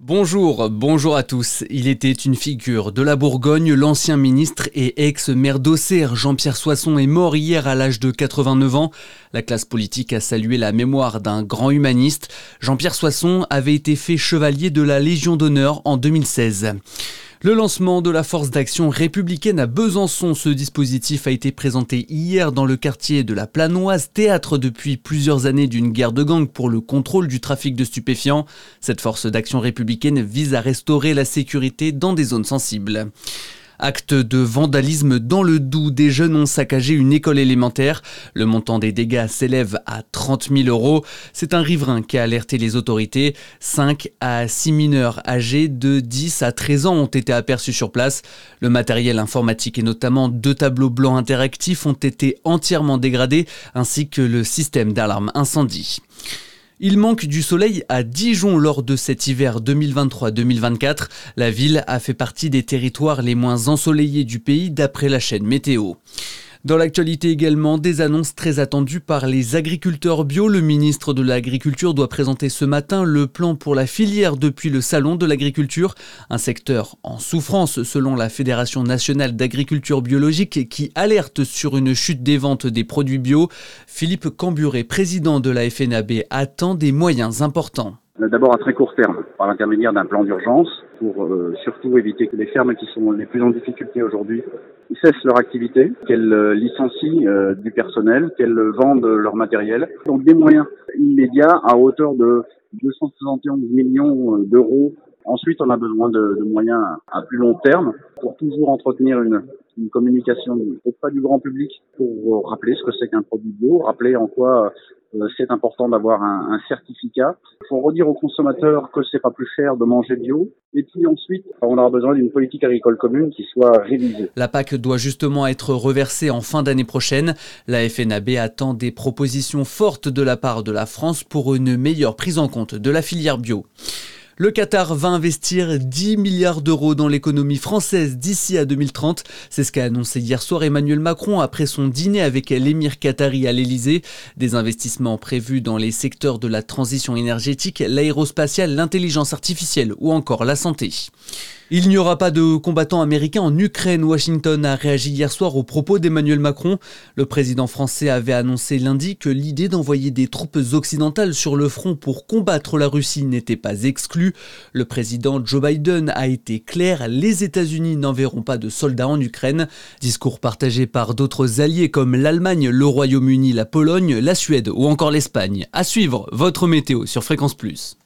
Bonjour, bonjour à tous. Il était une figure de la Bourgogne, l'ancien ministre et ex-maire d'Auxerre, Jean-Pierre Soisson, est mort hier à l'âge de 89 ans. La classe politique a salué la mémoire d'un grand humaniste. Jean-Pierre Soisson avait été fait chevalier de la Légion d'honneur en 2016. Le lancement de la force d'action républicaine à Besançon, ce dispositif a été présenté hier dans le quartier de la Planoise, théâtre depuis plusieurs années d'une guerre de gang pour le contrôle du trafic de stupéfiants. Cette force d'action républicaine vise à restaurer la sécurité dans des zones sensibles. Acte de vandalisme dans le Doubs, des jeunes ont saccagé une école élémentaire. Le montant des dégâts s'élève à 30 000 euros. C'est un riverain qui a alerté les autorités. 5 à 6 mineurs âgés de 10 à 13 ans ont été aperçus sur place. Le matériel informatique et notamment deux tableaux blancs interactifs ont été entièrement dégradés ainsi que le système d'alarme incendie. Il manque du soleil à Dijon lors de cet hiver 2023-2024. La ville a fait partie des territoires les moins ensoleillés du pays d'après la chaîne Météo. Dans l'actualité également, des annonces très attendues par les agriculteurs bio. Le ministre de l'Agriculture doit présenter ce matin le plan pour la filière depuis le Salon de l'Agriculture, un secteur en souffrance selon la Fédération nationale d'agriculture biologique qui alerte sur une chute des ventes des produits bio. Philippe Camburet, président de la FNAB, attend des moyens importants. D'abord à très court terme, par l'intermédiaire d'un plan d'urgence, pour euh, surtout éviter que les fermes qui sont les plus en difficulté aujourd'hui cessent leur activité, qu'elles euh, licencient euh, du personnel, qu'elles vendent leur matériel. Donc des moyens immédiats à hauteur de 271 millions d'euros. Ensuite, on a besoin de, de, moyens à plus long terme pour toujours entretenir une, une communication auprès du grand public pour rappeler ce que c'est qu'un produit bio, rappeler en quoi euh, c'est important d'avoir un, un, certificat. Il faut redire aux consommateurs que c'est pas plus cher de manger bio. Et puis ensuite, on aura besoin d'une politique agricole commune qui soit révisée. La PAC doit justement être reversée en fin d'année prochaine. La FNAB attend des propositions fortes de la part de la France pour une meilleure prise en compte de la filière bio. Le Qatar va investir 10 milliards d'euros dans l'économie française d'ici à 2030. C'est ce qu'a annoncé hier soir Emmanuel Macron après son dîner avec l'émir qatari à l'Elysée. Des investissements prévus dans les secteurs de la transition énergétique, l'aérospatiale, l'intelligence artificielle ou encore la santé. Il n'y aura pas de combattants américains en Ukraine. Washington a réagi hier soir aux propos d'Emmanuel Macron. Le président français avait annoncé lundi que l'idée d'envoyer des troupes occidentales sur le front pour combattre la Russie n'était pas exclue. Le président Joe Biden a été clair, les États-Unis n'enverront pas de soldats en Ukraine. Discours partagé par d'autres alliés comme l'Allemagne, le Royaume-Uni, la Pologne, la Suède ou encore l'Espagne. À suivre votre météo sur Fréquence Plus.